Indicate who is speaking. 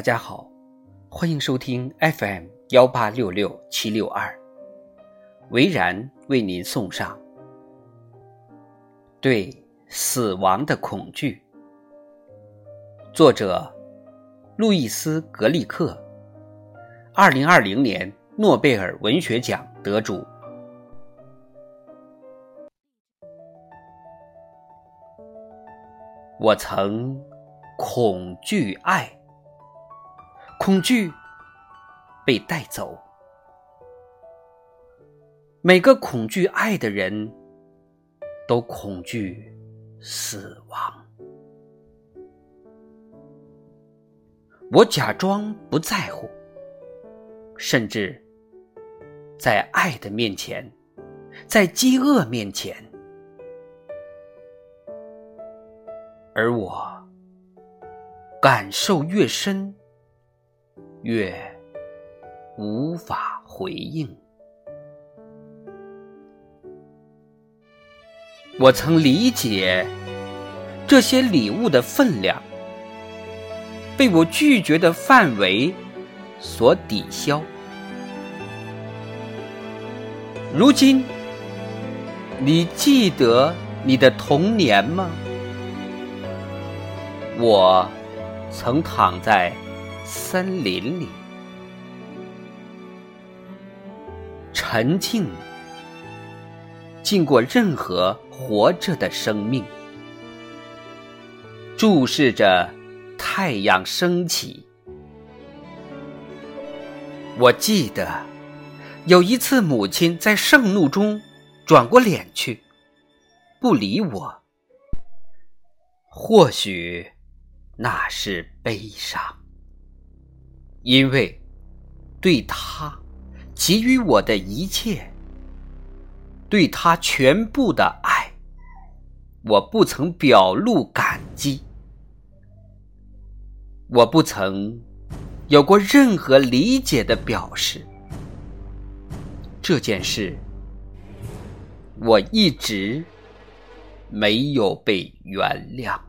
Speaker 1: 大家好，欢迎收听 FM 幺八六六七六二，维然为您送上对死亡的恐惧。作者路易斯·格利克，二零二零年诺贝尔文学奖得主。我曾恐惧爱。恐惧被带走。每个恐惧爱的人都恐惧死亡。我假装不在乎，甚至在爱的面前，在饥饿面前，而我感受越深。越无法回应。我曾理解这些礼物的分量，被我拒绝的范围所抵消。如今，你记得你的童年吗？我曾躺在。森林里，沉静，经过任何活着的生命，注视着太阳升起。我记得有一次，母亲在盛怒中转过脸去，不理我。或许那是悲伤。因为对他给予我的一切，对他全部的爱，我不曾表露感激，我不曾有过任何理解的表示。这件事，我一直没有被原谅。